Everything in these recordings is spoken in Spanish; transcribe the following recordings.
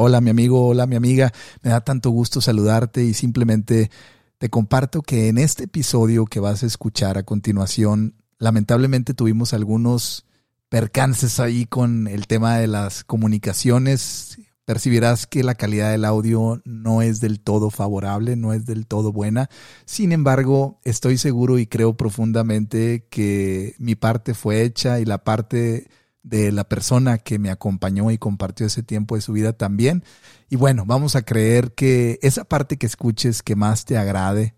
Hola mi amigo, hola mi amiga, me da tanto gusto saludarte y simplemente te comparto que en este episodio que vas a escuchar a continuación, lamentablemente tuvimos algunos percances ahí con el tema de las comunicaciones. Percibirás que la calidad del audio no es del todo favorable, no es del todo buena. Sin embargo, estoy seguro y creo profundamente que mi parte fue hecha y la parte de la persona que me acompañó y compartió ese tiempo de su vida también. Y bueno, vamos a creer que esa parte que escuches que más te agrade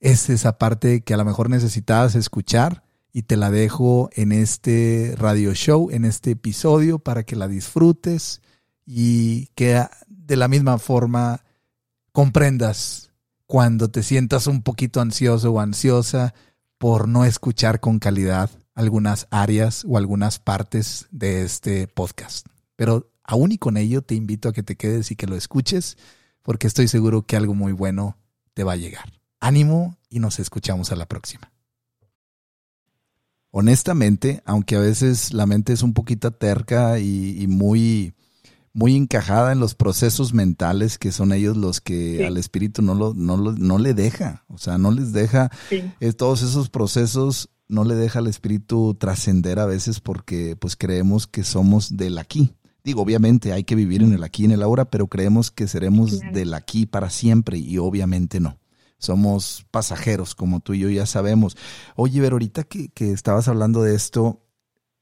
es esa parte que a lo mejor necesitabas escuchar y te la dejo en este radio show, en este episodio para que la disfrutes y que de la misma forma comprendas cuando te sientas un poquito ansioso o ansiosa por no escuchar con calidad algunas áreas o algunas partes de este podcast. Pero aún y con ello te invito a que te quedes y que lo escuches porque estoy seguro que algo muy bueno te va a llegar. Ánimo y nos escuchamos a la próxima. Honestamente, aunque a veces la mente es un poquito terca y, muy, muy encajada en los procesos mentales que son ellos los que al espíritu no, lo, no, no le deja, o sea, no les deja eh, todos esos procesos no le deja al espíritu trascender a veces porque pues creemos que somos del aquí. Digo, obviamente hay que vivir en el aquí y en el ahora, pero creemos que seremos del aquí para siempre y obviamente no. Somos pasajeros, como tú y yo ya sabemos. Oye, ver, ahorita que, que estabas hablando de esto,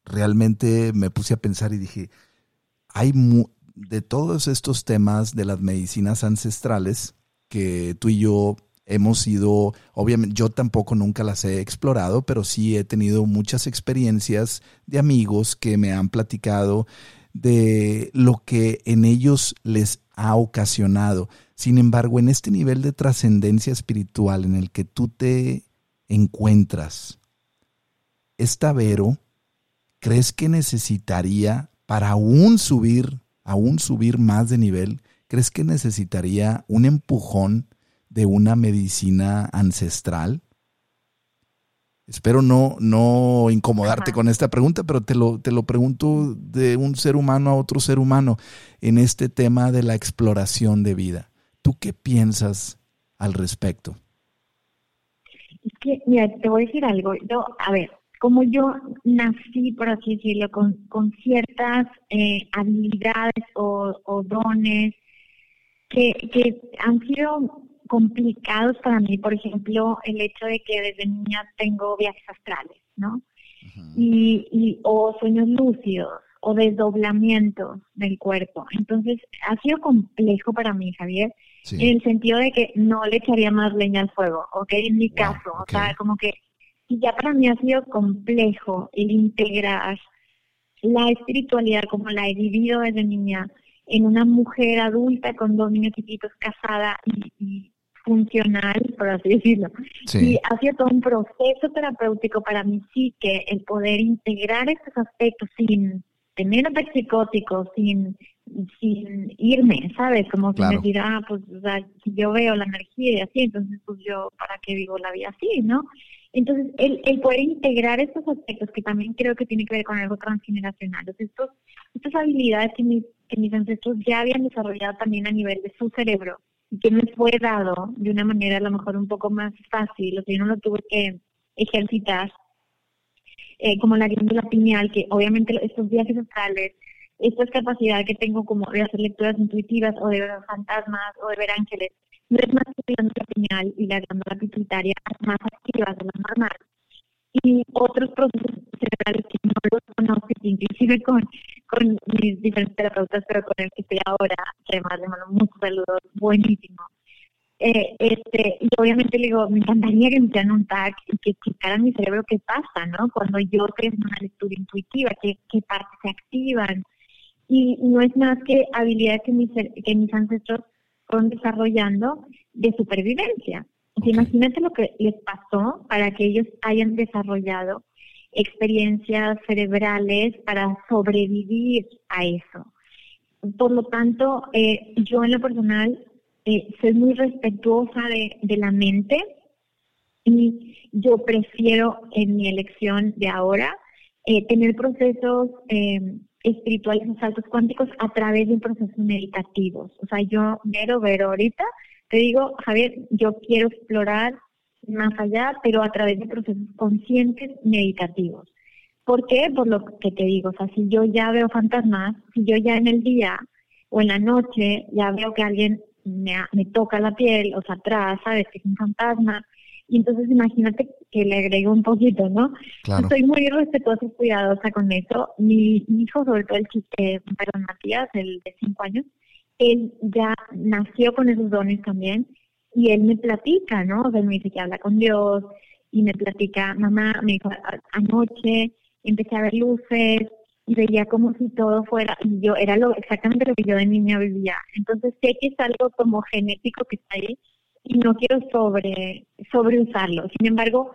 realmente me puse a pensar y dije, hay de todos estos temas de las medicinas ancestrales que tú y yo hemos ido, obviamente yo tampoco nunca las he explorado, pero sí he tenido muchas experiencias de amigos que me han platicado de lo que en ellos les ha ocasionado. Sin embargo, en este nivel de trascendencia espiritual en el que tú te encuentras, esta Vero, ¿crees que necesitaría para aún subir, aún subir más de nivel, crees que necesitaría un empujón de una medicina ancestral? Espero no, no incomodarte con esta pregunta, pero te lo, te lo pregunto de un ser humano a otro ser humano en este tema de la exploración de vida. ¿Tú qué piensas al respecto? Es que, mira, te voy a decir algo. Yo, a ver, como yo nací, por así decirlo, con, con ciertas eh, habilidades o, o dones que, que han sido complicados para mí, por ejemplo, el hecho de que desde niña tengo viajes astrales, ¿no? y, y, o sueños lúcidos o desdoblamientos del cuerpo. Entonces, ha sido complejo para mí, Javier, en el sentido de que no le echaría más leña al fuego, ¿ok? En mi caso, o sea, como que ya para mí ha sido complejo el integrar la espiritualidad como la he vivido desde niña en una mujer adulta con dos niños chiquitos casada y, funcional, por así decirlo. Y ha sido todo un proceso terapéutico para mí sí que el poder integrar estos aspectos sin tener ataques psicóticos, sin, sin irme, ¿sabes? Como si me decir, ah, pues o sea, si yo veo la energía y así, entonces pues yo, ¿para qué vivo la vida así, no? Entonces, el, el poder integrar estos aspectos, que también creo que tiene que ver con algo transgeneracional, estos, estas habilidades que mis, que mis ancestros ya habían desarrollado también a nivel de su cerebro, que me fue dado de una manera a lo mejor un poco más fácil, o sea, yo no lo tuve que ejercitar, eh, como la glándula pineal, que obviamente estos viajes astrales, esta capacidad que tengo como de hacer lecturas intuitivas o de ver fantasmas o de ver ángeles, no es más que la glándula pineal y la glándula pituitaria más activas de lo normal. Y otros procesos cerebrales que no los inclusive con, con mis diferentes terapeutas, pero con el que estoy ahora, además le mando muchos saludos, buenísimo. Eh, este, y obviamente le digo, me encantaría que me hicieran un tag y que explicaran mi cerebro qué pasa, ¿no? Cuando yo tengo una lectura intuitiva, qué, qué partes se activan. Y no es más que habilidades que mis, que mis ancestros fueron desarrollando de supervivencia. Imagínate lo que les pasó para que ellos hayan desarrollado experiencias cerebrales para sobrevivir a eso. Por lo tanto, eh, yo en lo personal eh, soy muy respetuosa de, la mente y yo prefiero en mi elección de ahora eh, tener procesos espirituales o saltos cuánticos a través de procesos meditativos. O sea, yo, Vero, Vero, ahorita te digo, Javier, yo quiero explorar más allá, pero a través de procesos conscientes meditativos. ¿Por qué? Por lo que te digo, o sea, si yo ya veo fantasmas, si yo ya en el día o en la noche ya veo que alguien me, me toca la piel, o sea, atrás, sabes que es un fantasma, y entonces imagínate que le agrego un poquito, ¿no? Claro. Soy muy respetuosa y cuidadosa con eso. Mi hijo, sobre todo el chiste, perdón, Matías, el de cinco años, él ya nació con esos dones también y él me platica, ¿no? O sea, él me dice que habla con Dios y me platica, mamá, me dijo, anoche empecé a ver luces y veía como si todo fuera, y yo era lo exactamente lo que yo de niña vivía. Entonces sé que es algo como genético que está ahí y no quiero sobre sobreusarlo. Sin embargo,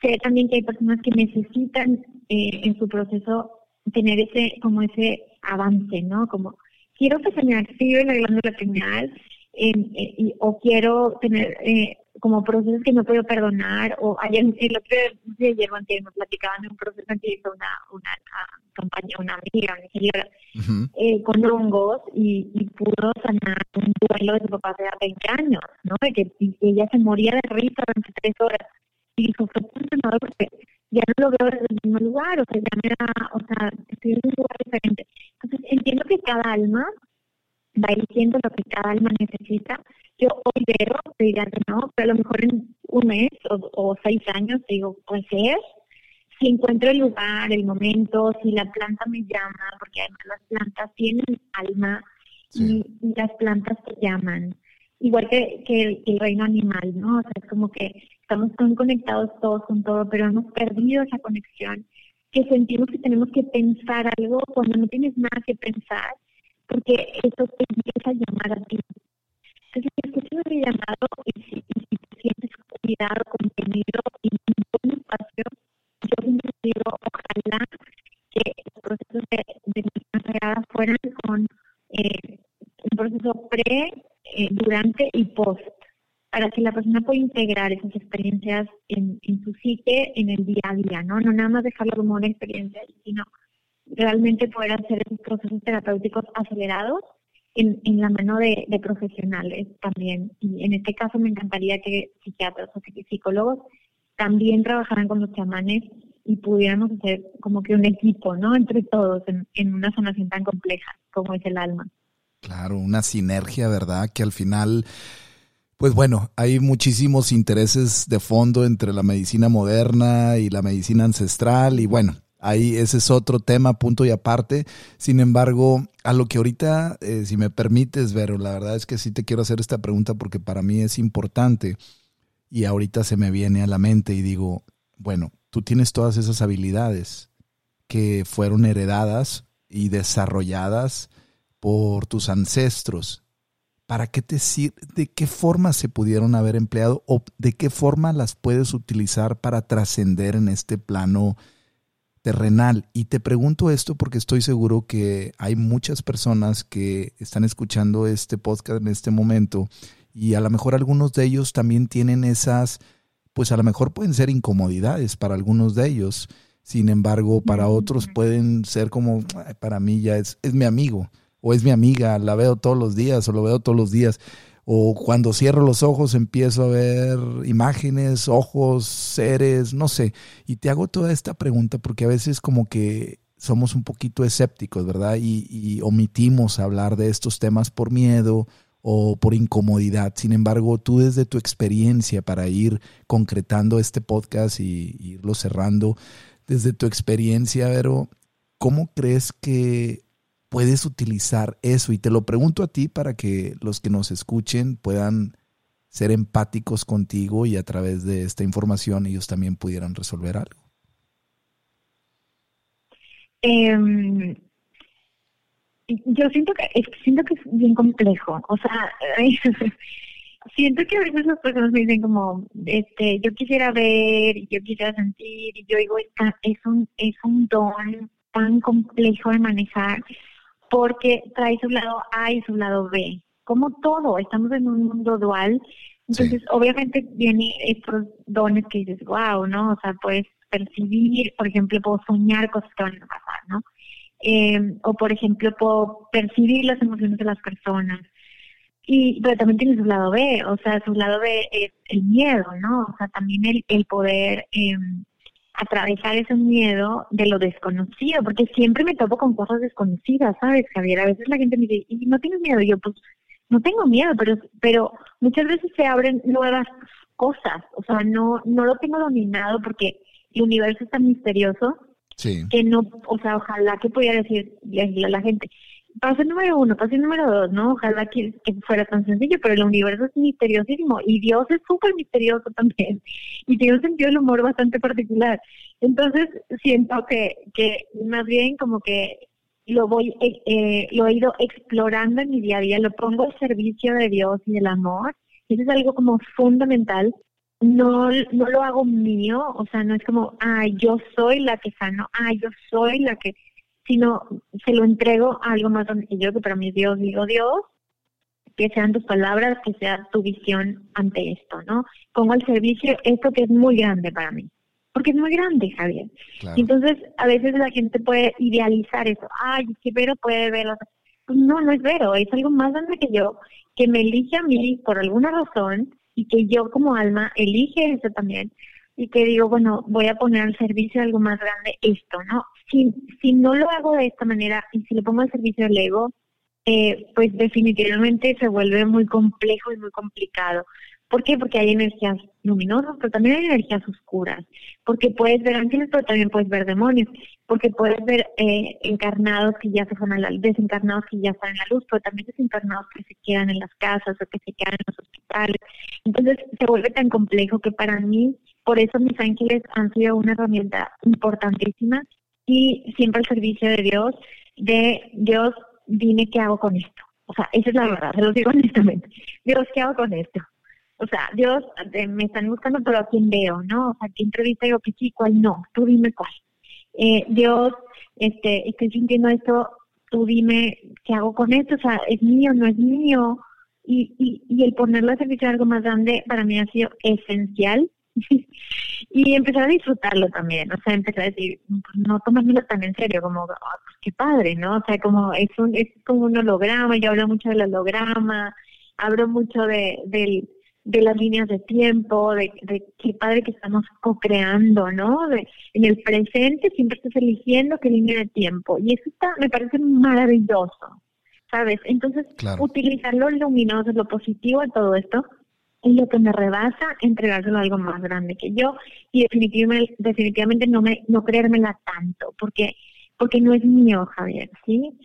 sé también que hay personas que necesitan eh, en su proceso tener ese como ese avance, ¿no? Como quiero que se me active la glándula pineal eh, o quiero tener eh, como procesos que no puedo perdonar o ayer el otro día ayer antes nos platicaban de un proceso que hizo una una, compañía una amiga una señora eh, con hongos y, y, pudo sanar un duelo de su papá hace 20 años no de que ella se moría de risa durante tres horas. Y dijo fue tan porque ya no lo veo desde el mismo lugar o sea ya me da o sea estoy en un lugar diferente entonces entiendo que cada alma va diciendo lo que cada alma necesita. Yo hoy veo, te que no, pero a lo mejor en un mes o, seis años digo, pues es, si encuentro el lugar, el momento, si la planta me llama, porque además las plantas tienen alma y, las plantas te llaman. Igual que, que, el reino animal, ¿no? O sea, es como que estamos tan conectados todos con todo, pero hemos perdido esa conexión, que sentimos que tenemos que pensar algo cuando no tienes nada que pensar porque eso te empieza a llamar a ti. Entonces, si ese llamado y si, y te sientes cuidado, contenido y un buen espacio, yo siempre digo, ojalá que los procesos de, de sagrada fueran con eh, un proceso pre, eh, durante y post, para que la persona pueda integrar esas experiencias en, en su psique en el día a día, ¿no? No nada más dejarlo como una experiencia, sino realmente poder hacer esos procesos terapéuticos acelerados en, en la mano de, profesionales también. Y en este caso me encantaría que psiquiatras o psicólogos también trabajaran con los chamanes y pudiéramos hacer como que un equipo, ¿no? Entre todos en, en una sanación tan compleja como es el alma. Claro, una sinergia, ¿verdad? Que al final... Pues bueno, hay muchísimos intereses de fondo entre la medicina moderna y la medicina ancestral y bueno, Ahí ese es otro tema, punto y aparte. Sin embargo, a lo que ahorita, eh, si me permites, Vero, la verdad es que sí te quiero hacer esta pregunta porque para mí es importante y ahorita se me viene a la mente y digo, bueno, tú tienes todas esas habilidades que fueron heredadas y desarrolladas por tus ancestros. ¿Para qué te de qué forma se pudieron haber empleado o de qué forma las puedes utilizar para trascender en este plano terrenal. Y te pregunto esto porque estoy seguro que hay muchas personas que están escuchando este podcast en este momento y a lo mejor algunos de ellos también tienen esas, pues a lo mejor pueden ser incomodidades para algunos de ellos. Sin embargo, para otros pueden ser como, para mí ya es, es mi amigo o es mi amiga, la veo todos los días o lo veo todos los días o cuando cierro los ojos empiezo a ver imágenes, ojos, seres, no sé. Y te hago toda esta pregunta porque a veces como que somos un poquito escépticos, ¿verdad? Y, omitimos hablar de estos temas por miedo o por incomodidad. Sin embargo, tú desde tu experiencia para ir concretando este podcast y, y irlo cerrando, desde tu experiencia, Vero, ¿cómo crees que puedes utilizar eso? Y te lo pregunto a ti para que los que nos escuchen puedan ser empáticos contigo y a través de esta información ellos también pudieran resolver algo. Em, yo siento que siento que es bien complejo, o sea, siento que a veces las personas me dicen como, este, yo quisiera ver, yo quisiera sentir, y yo digo, es un es un don tan complejo de manejar porque trae su lado A y su lado B. Como todo, estamos en un mundo dual, entonces obviamente vienen estos dones que dices, wow, ¿no? O sea, puedes percibir, por ejemplo, puedo soñar cosas que van a pasar, ¿no? eh, o por ejemplo puedo percibir las emociones de las personas. Y, pero también tiene su lado B, o sea, su lado B es el miedo, ¿no? O sea, también el, el poder eh, atravesar ese miedo de lo desconocido, porque siempre me topo con cosas desconocidas, ¿sabes, Javier? A veces la gente me dice, ¿y no tienes miedo? Y yo, pues, no tengo miedo, pero, pero muchas veces se abren nuevas cosas, o sea, no, no lo tengo dominado porque el universo es tan misterioso que no, o sea, ojalá que pudiera decir a la gente, paso número uno, paso número dos, ¿no? Ojalá que, fuera tan sencillo, pero el universo es misteriosísimo y Dios es súper misterioso también y tiene un sentido del humor bastante particular. Entonces siento que, que más bien como que lo voy, eh, eh, lo he ido explorando en mi día a día, lo pongo al servicio de Dios y del amor. Eso es algo como fundamental. No, no lo hago mío, o sea, no es como, ay, yo soy la que sano, ay, yo soy la que sino se lo entrego a algo más yo que para mí es Dios. Digo, Dios, que sean tus palabras, que sea tu visión ante esto, ¿no? Pongo al servicio esto que es muy grande para mí. Porque es muy grande, Javier. Entonces, a veces la gente puede idealizar eso. Ay, que Vero puede verlo. Pues no, no es Vero, es algo más grande que yo, que me elige a mí por alguna razón y que yo como alma elige eso también y que digo, bueno, voy a poner al servicio algo más grande esto, ¿no? Si, si no lo hago de esta manera y si lo pongo al servicio del ego, eh, pues definitivamente se vuelve muy complejo y muy complicado. ¿Por qué? Porque hay energías luminosas, pero también hay energías oscuras. Porque puedes ver ángeles, pero también puedes ver demonios. Porque puedes ver eh, encarnados que ya se fueron a la desencarnados que ya están en la luz, pero también desencarnados que se quedan en las casas o que se quedan en los hospitales. Entonces se vuelve tan complejo que para mí por eso mis ángeles han sido una herramienta importantísima y siempre al servicio de Dios, de Dios, dime qué hago con esto. O sea, esa es la verdad, se lo digo honestamente. Dios, ¿qué hago con esto? O sea, Dios, eh, me están buscando, pero a quién veo, ¿no? O sea, ¿qué entrevista digo que sí, cuál no? Tú dime cuál. Eh, Dios, este, estoy sintiendo esto, tú dime qué hago con esto, o sea, es mío, no es mío. Y, y, y el ponerlo a servicio de algo más grande para mí ha sido esencial y empezar a disfrutarlo también, o sea, empezar a decir, no tomármelo tan en serio, como, ah, pues qué padre, ¿no? O sea, como es, un, es como un holograma, yo hablo mucho del holograma, hablo mucho de, de, de las líneas de tiempo, de, de qué padre que estamos co-creando, ¿no? De, en el presente siempre estás eligiendo qué línea de tiempo, y eso está, me parece maravilloso, ¿sabes? Entonces, utilizar lo luminoso, lo positivo de todo esto, lo que me rebasa entregárselo a algo más grande que yo y definitivamente, definitivamente no me no creérmela tanto porque porque no es mío Javier sí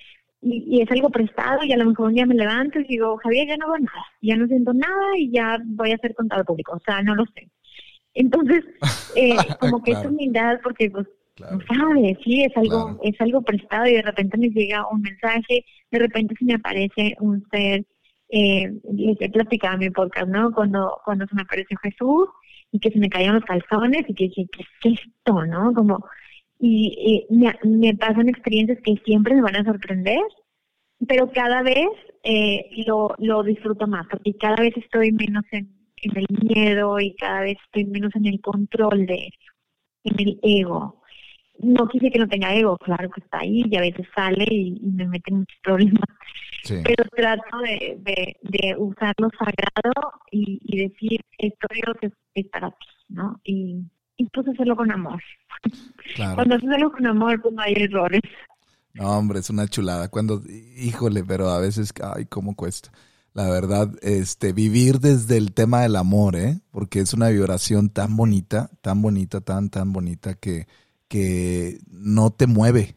y, es algo prestado y a lo mejor un día me levanto y digo Javier ya no hago nada ya no siento nada y ya voy a ser contado público o sea no lo sé. Entonces eh, como que es humildad porque pues no sabes sí es algo es algo prestado y de repente me llega un mensaje de repente se me aparece un ser eh, les he platicado en mi podcast, ¿no? Cuando, cuando se me apareció Jesús y que se me caían los calzones y que dije, ¿qué es esto, no? Como, y, me, pasan experiencias que siempre me van a sorprender, pero cada vez eh, lo, lo disfruto más, porque cada vez estoy menos en, en el miedo y cada vez estoy menos en el control de, en el ego no quise que no tenga ego, claro que está ahí y a veces sale y, me mete muchos problemas. Pero trato de, de, usar lo sagrado y, decir, esto Dios es, para ti, ¿no? Y, y pues hacerlo con amor. Cuando haces algo con amor, pues no hay errores. No, hombre, es una chulada. Cuando, híjole, pero a veces, ay, cómo cuesta. La verdad, este, vivir desde el tema del amor, ¿eh? Porque es una vibración tan bonita, tan bonita, tan, tan bonita que, que no te mueve,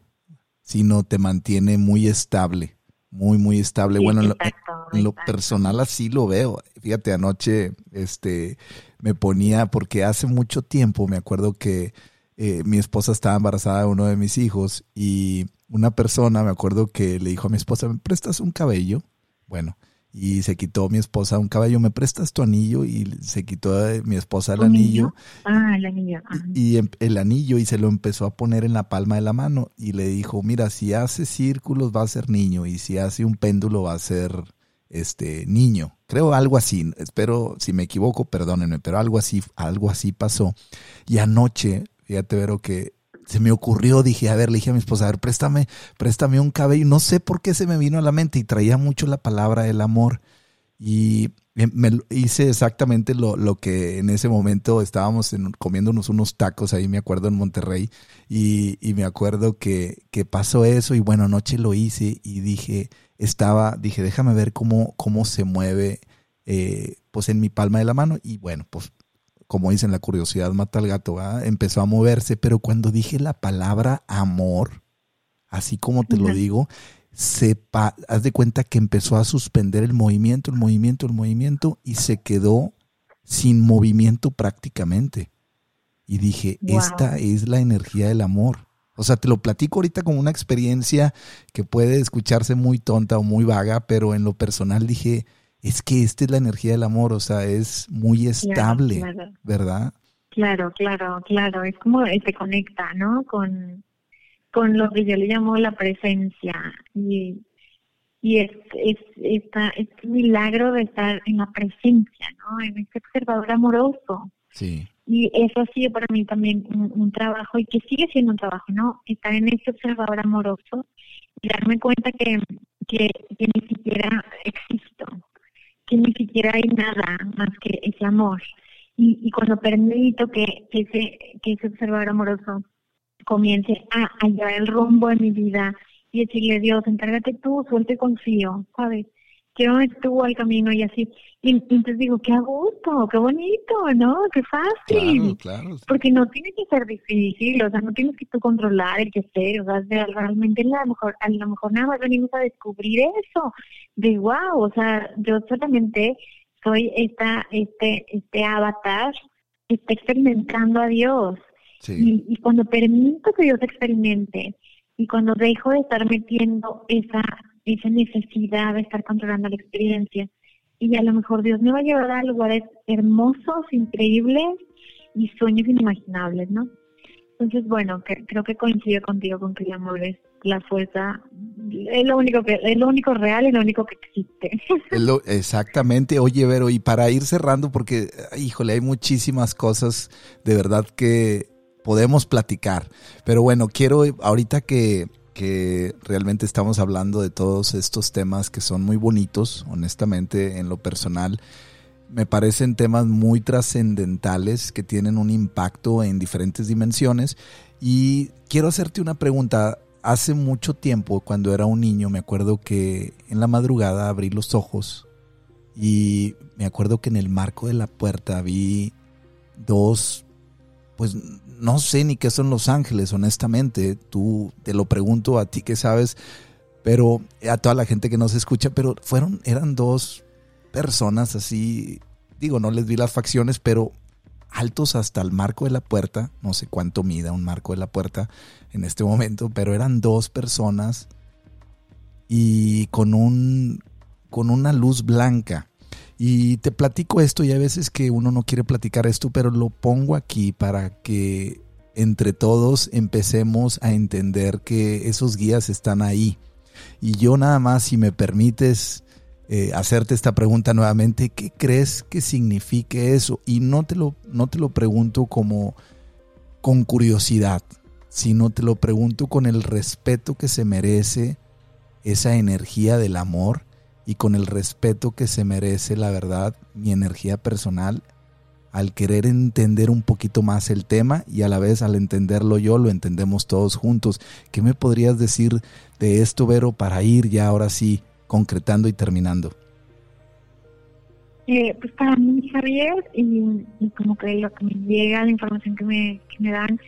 sino te mantiene muy estable, muy, muy estable. bueno, en lo, personal así lo veo. Fíjate, anoche este, me ponía, porque hace mucho tiempo me acuerdo que eh, mi esposa estaba embarazada de uno de mis hijos y una persona, me acuerdo que le dijo a mi esposa, ¿me prestas un cabello? Bueno, y se quitó mi esposa un caballo, ¿me prestas tu anillo? Y se quitó mi esposa el anillo. Ah, el anillo. Y, em, el anillo y se lo empezó a poner en la palma de la mano y le dijo, mira, si hace círculos va a ser niño y si hace un péndulo va a ser este niño. Creo algo así, espero si me equivoco, perdónenme, pero algo así, algo así pasó. Y anoche, fíjate, Vero, que se me ocurrió, dije, a ver, le dije a mi esposa, a ver, préstame, préstame un cabello. No sé por qué se me vino a la mente y traía mucho la palabra el amor. Y me hice exactamente lo, lo, que en ese momento estábamos comiéndonos unos tacos ahí, me acuerdo, en Monterrey, y, y, me acuerdo que, que pasó eso, y bueno, anoche lo hice y dije, estaba, dije, déjame ver cómo, cómo se mueve, eh, pues en mi palma de la mano, y bueno, pues como dicen, la curiosidad mata al gato, empezó a moverse, pero cuando dije la palabra amor, así como te lo digo, sepa, haz de cuenta que empezó a suspender el movimiento, el movimiento, el movimiento y se quedó sin movimiento prácticamente. Y dije, esta es la energía del amor. O sea, te lo platico ahorita como una experiencia que puede escucharse muy tonta o muy vaga, pero en lo personal dije, es que esta es la energía del amor, o sea, es muy estable, ¿verdad? Claro, claro, claro, es como se conecta, ¿no? Con, con lo que yo le llamo la presencia y, y es, es esta, este milagro de estar en la presencia, ¿no? En este observador amoroso. Sí. Y eso ha sido para mí también un, trabajo y que sigue siendo un trabajo, ¿no? Estar en este observador amoroso y darme cuenta que, que, que ni siquiera existo, que ni siquiera hay nada más que ese amor. Y, y cuando permito que, ese, que ese observador amoroso comience a hallar el rumbo de mi vida y decirle, Dios, encárgate tú, suelte confío, ¿sabes? Quiero tú al camino y así. Y, entonces digo, qué a gusto, qué bonito, ¿no? Qué fácil. Porque no tiene que ser difícil, o sea, no tienes que tú controlar el que esté, o sea, realmente a lo mejor, a lo mejor nada más venimos a descubrir eso, de wow, o sea, yo solamente soy esta, este, este avatar que está experimentando a Dios, y, cuando permito que Dios experimente y cuando dejo de estar metiendo esa, esa necesidad de estar controlando la experiencia, y a lo mejor Dios me va a llevar a lugares hermosos, increíbles y sueños inimaginables, ¿no? Entonces, bueno, creo que coincido contigo con que el amor es la fuerza, es lo único que es lo único real y lo único que existe. exactamente. Oye, Vero, y para ir cerrando, porque, híjole, hay muchísimas cosas de verdad que podemos platicar. Pero bueno, quiero ahorita que, que realmente estamos hablando de todos estos temas que son muy bonitos, honestamente, en lo personal. Me parecen temas muy trascendentales que tienen un impacto en diferentes dimensiones. Y quiero hacerte una pregunta. Hace mucho tiempo, cuando era un niño, me acuerdo que en la madrugada abrí los ojos y me acuerdo que en el marco de la puerta vi dos pues no sé ni qué son los ángeles, honestamente. Tú te lo pregunto a ti que sabes, pero a toda la gente que nos escucha, pero fueron, eran dos personas así, digo, no les vi las facciones, pero altos hasta el marco de la puerta, no sé cuánto mida un marco de la puerta en este momento, pero eran dos personas y con un con una luz blanca. Y te platico esto y hay veces que uno no quiere platicar esto, pero lo pongo aquí para que entre todos empecemos a entender que esos guías están ahí. Y yo nada más, si me permites eh, hacerte esta pregunta nuevamente, ¿qué crees que signifique eso? Y no te lo, no te lo pregunto como con curiosidad, sino te lo pregunto con el respeto que se merece esa energía del amor y con el respeto que se merece, la verdad, mi energía personal, al querer entender un poquito más el tema y a la vez al entenderlo yo, lo entendemos todos juntos. ¿Qué me podrías decir de esto, Vero, para ir ya ahora sí concretando y terminando? Eh, pues para mí, Javier, y, como que lo que me llega, la información que me, que me dan,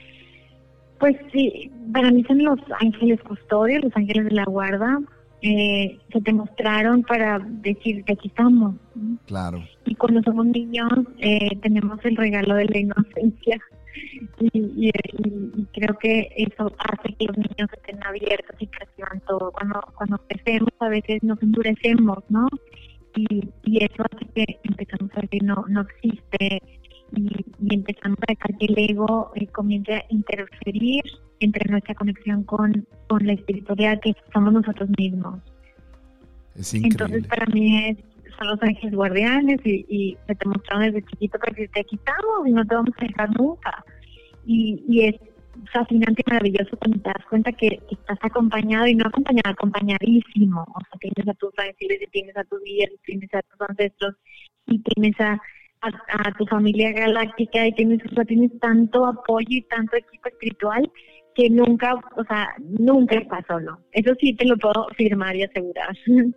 pues sí, para mí son los ángeles custodios, los ángeles de la guarda, eh, se te mostraron para decir que aquí estamos. Claro. Y cuando somos niños eh, tenemos el regalo de la inocencia. Y, creo que eso hace que los niños estén abiertos y perciban todo. Cuando, cuando crecemos a veces nos endurecemos, ¿no? Y, y eso hace que empezamos a ver que no, no existe y, empezamos a dejar que el ego eh, comience a interferir entre nuestra conexión con, con la espiritualidad que somos nosotros mismos. Es increíble. Entonces para mí es, son los ángeles guardianes y, y te mostraron desde chiquito que te quitamos y no te vamos a dejar nunca. Y, y es fascinante y maravilloso cuando te das cuenta que, estás acompañado y no acompañado, acompañadísimo. O sea, tienes a tus y tienes a tus guías, tienes a tus ancestros y tienes a, a, tu familia galáctica y tienes, o sea, tienes tanto apoyo y tanto equipo espiritual que nunca, o sea, nunca estás solo. Eso sí te lo puedo afirmar y asegurar.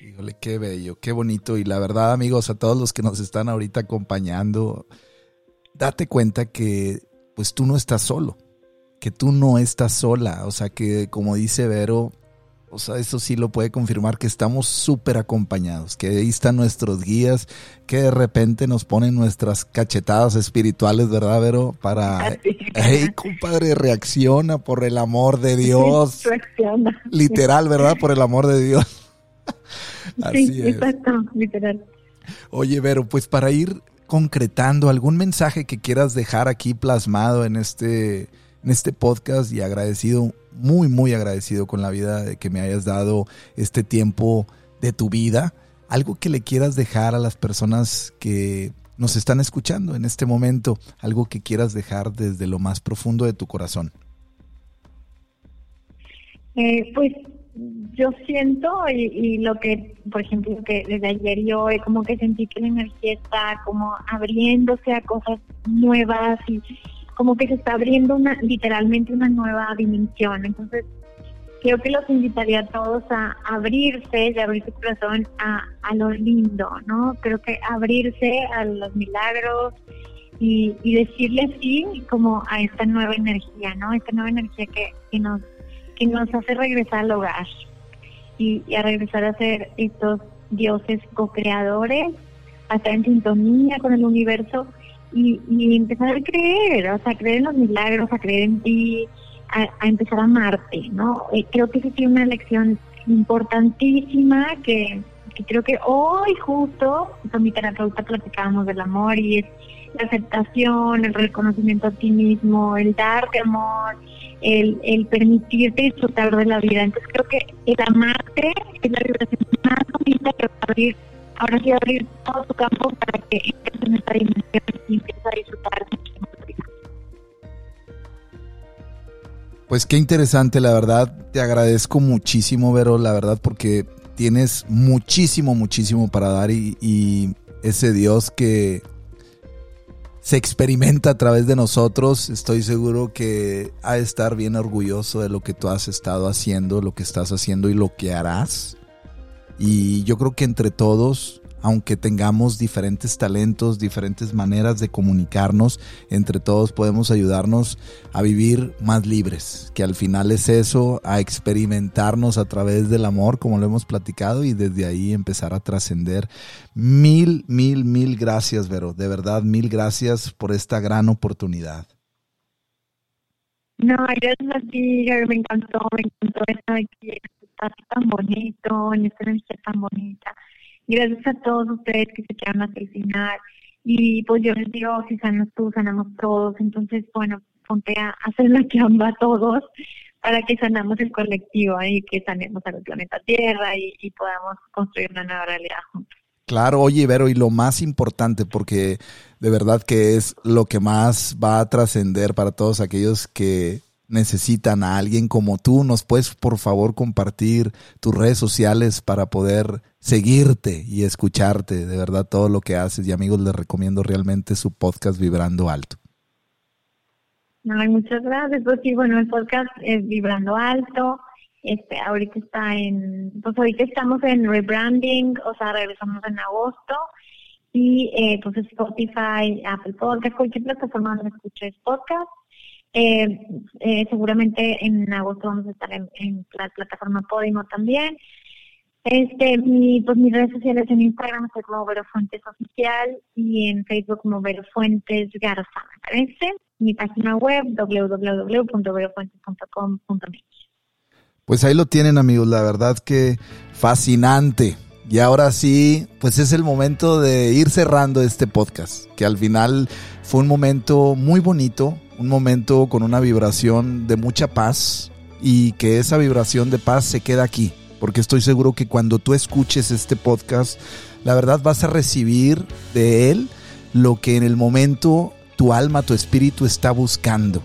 Híjole, qué bello, qué bonito. Y la verdad, amigos, a todos los que nos están ahorita acompañando, date cuenta que pues tú no estás solo, que tú no estás sola. O sea, que como dice Vero, o sea, eso sí lo puede confirmar que estamos súper acompañados, que ahí están nuestros guías, que de repente nos ponen nuestras cachetadas espirituales, ¿verdad, Vero? Para, hey, compadre, reacciona por el amor de Dios. reacciona. Literal, ¿verdad? Por el amor de Dios. Así sí, exacto, literal. Oye, Vero, pues para ir concretando, algún mensaje que quieras dejar aquí plasmado en este, en este podcast y agradecido muy, muy agradecido con la vida de que me hayas dado este tiempo de tu vida. Algo que le quieras dejar a las personas que nos están escuchando en este momento, algo que quieras dejar desde lo más profundo de tu corazón. Eh, pues yo siento y, lo que, por ejemplo, que desde ayer y hoy como que sentí que la energía está como abriéndose a cosas nuevas y como que se está abriendo una literalmente una nueva dimensión. Entonces, creo que los invitaría a todos a abrirse y abrir su corazón a, a lo lindo, ¿no? Creo que abrirse a los milagros y, y decirle sí como a esta nueva energía, ¿no? Esta nueva energía que, que nos que nos hace regresar al hogar y, y a regresar a ser estos dioses co-creadores, a estar en sintonía con el universo y, empezar a creer, o sea, creer en los milagros, a creer en ti, a, empezar a amarte, ¿no? Eh, creo que esa es una lección importantísima que, creo que hoy justo con mi terapeuta platicábamos del amor y es la aceptación, el reconocimiento a ti mismo, el darte amor, el, el permitirte disfrutar de la vida. Entonces creo que el amarte es la vibración más bonita que va a abrir ahora sí abrir todo tu campo para que entres en esta y a disfrutar de Pues qué interesante, la verdad. Te agradezco muchísimo, Vero, la verdad, porque tienes muchísimo, muchísimo para dar y ese Dios que se experimenta a través de nosotros, estoy seguro que ha de estar bien orgulloso de lo que tú has estado haciendo, lo que estás haciendo y lo que harás. Y yo creo que entre todos, aunque tengamos diferentes talentos, diferentes maneras de comunicarnos, entre todos podemos ayudarnos a vivir más libres, que al final es eso, a experimentarnos a través del amor, como lo hemos platicado, y desde ahí empezar a trascender. Mil, mil, mil gracias, Vero, de verdad, mil gracias por esta gran oportunidad. No, gracias a ti, me encantó, me encantó estar aquí tan bonito, en esta energía tan bonita. Gracias a todos ustedes que se quedan hasta el final. Y pues yo les digo, si sanas tú, sanamos todos. Entonces, bueno, ponte a hacer la chamba a todos para que sanamos el colectivo y que sanemos al planeta Tierra y, y podamos construir una nueva realidad juntos. Claro, oye, Vero, y lo más importante, porque de verdad que es lo que más va a trascender para todos aquellos que necesitan a alguien como tú, ¿nos puedes por favor compartir tus redes sociales para poder seguirte y escucharte de verdad todo lo que haces? Y amigos, les recomiendo realmente su podcast Vibrando Alto. muchas gracias. Pues sí, bueno, el podcast es Vibrando Alto. Este, ahorita está en, pues ahorita estamos en rebranding, o sea, regresamos en agosto y eh, pues Spotify, Apple Podcast, cualquier plataforma donde escuches podcast eh, eh, seguramente en agosto vamos a estar en, la plataforma Podimo también. Este, mi, pues mis redes sociales en Instagram estoy como Vero Fuentes Oficial y en Facebook como Vero Fuentes Garza. Mi página web www.verofuentes.com.mx. Pues ahí lo tienen amigos, la verdad que fascinante. Y ahora sí, pues es el momento de ir cerrando este podcast, que al final fue un momento muy bonito, un momento con una vibración de mucha paz y que esa vibración de paz se queda aquí, porque estoy seguro que cuando tú escuches este podcast, la verdad vas a recibir de él lo que en el momento tu alma, tu espíritu está buscando.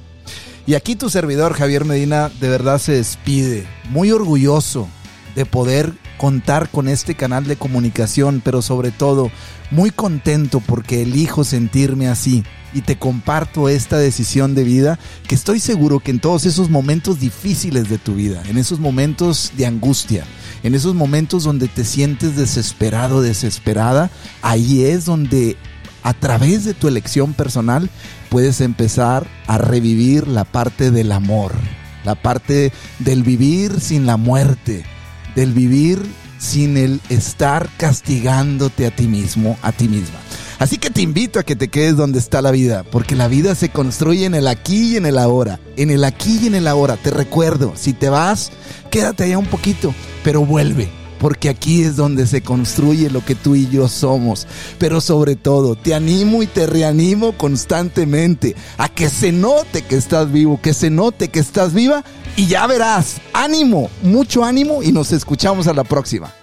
Y aquí tu servidor Javier Medina de verdad se despide, muy orgulloso de poder contar con este canal de comunicación, pero sobre todo muy contento porque elijo sentirme así y te comparto esta decisión de vida que estoy seguro que en todos esos momentos difíciles de tu vida, en esos momentos de angustia, en esos momentos donde te sientes desesperado, desesperada, ahí es donde a través de tu elección personal puedes empezar a revivir la parte del amor, la parte del vivir sin la muerte, del vivir sin el estar castigándote a ti mismo, a ti misma. Así que te invito a que te quedes donde está la vida, porque la vida se construye en el aquí y en el ahora. En el aquí y en el ahora. Te recuerdo, si te vas, quédate allá un poquito, pero vuelve, porque aquí es donde se construye lo que tú y yo somos. Pero sobre todo, te animo y te reanimo constantemente a que se note que estás vivo, que se note que estás viva y ya verás. Ánimo, mucho ánimo y nos escuchamos a la próxima.